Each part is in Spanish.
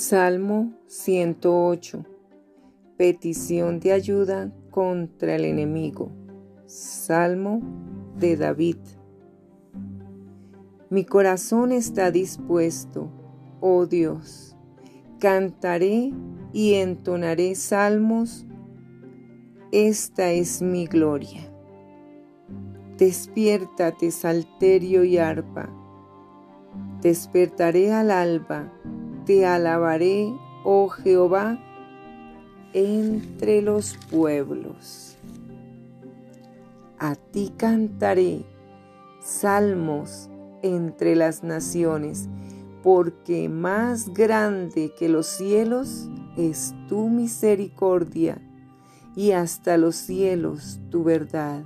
Salmo 108. Petición de ayuda contra el enemigo. Salmo de David. Mi corazón está dispuesto, oh Dios. Cantaré y entonaré salmos. Esta es mi gloria. Despiértate, salterio y arpa. Despertaré al alba te alabaré, oh Jehová, entre los pueblos. A ti cantaré salmos entre las naciones, porque más grande que los cielos es tu misericordia y hasta los cielos tu verdad.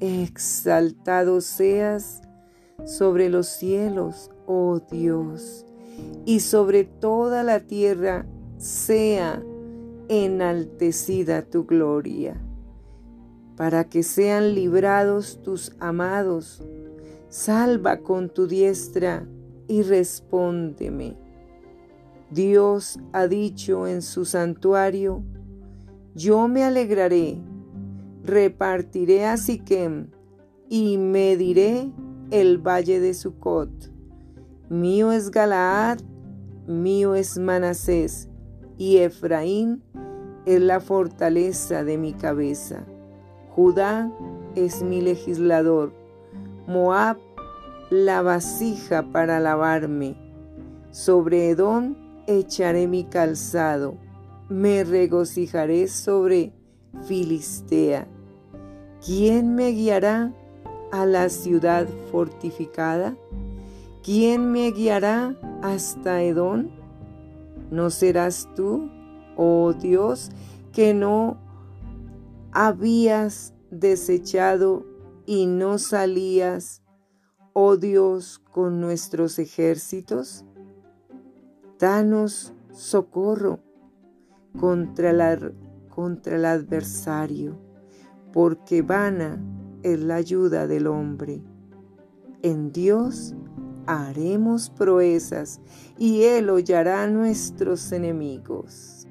Exaltado seas sobre los cielos, oh Dios y sobre toda la tierra sea enaltecida tu gloria, para que sean librados tus amados. Salva con tu diestra y respóndeme. Dios ha dicho en su santuario, yo me alegraré, repartiré a Siquem y mediré el valle de Sucot Mío es Galaad, mío es Manasés, y Efraín es la fortaleza de mi cabeza. Judá es mi legislador, Moab la vasija para lavarme. Sobre Edom echaré mi calzado, me regocijaré sobre Filistea. ¿Quién me guiará a la ciudad fortificada? ¿Quién me guiará hasta Edón? ¿No serás tú, oh Dios, que no habías desechado y no salías, oh Dios, con nuestros ejércitos? Danos socorro contra, contra el adversario, porque vana es la ayuda del hombre. En Dios haremos proezas y Él hollará a nuestros enemigos.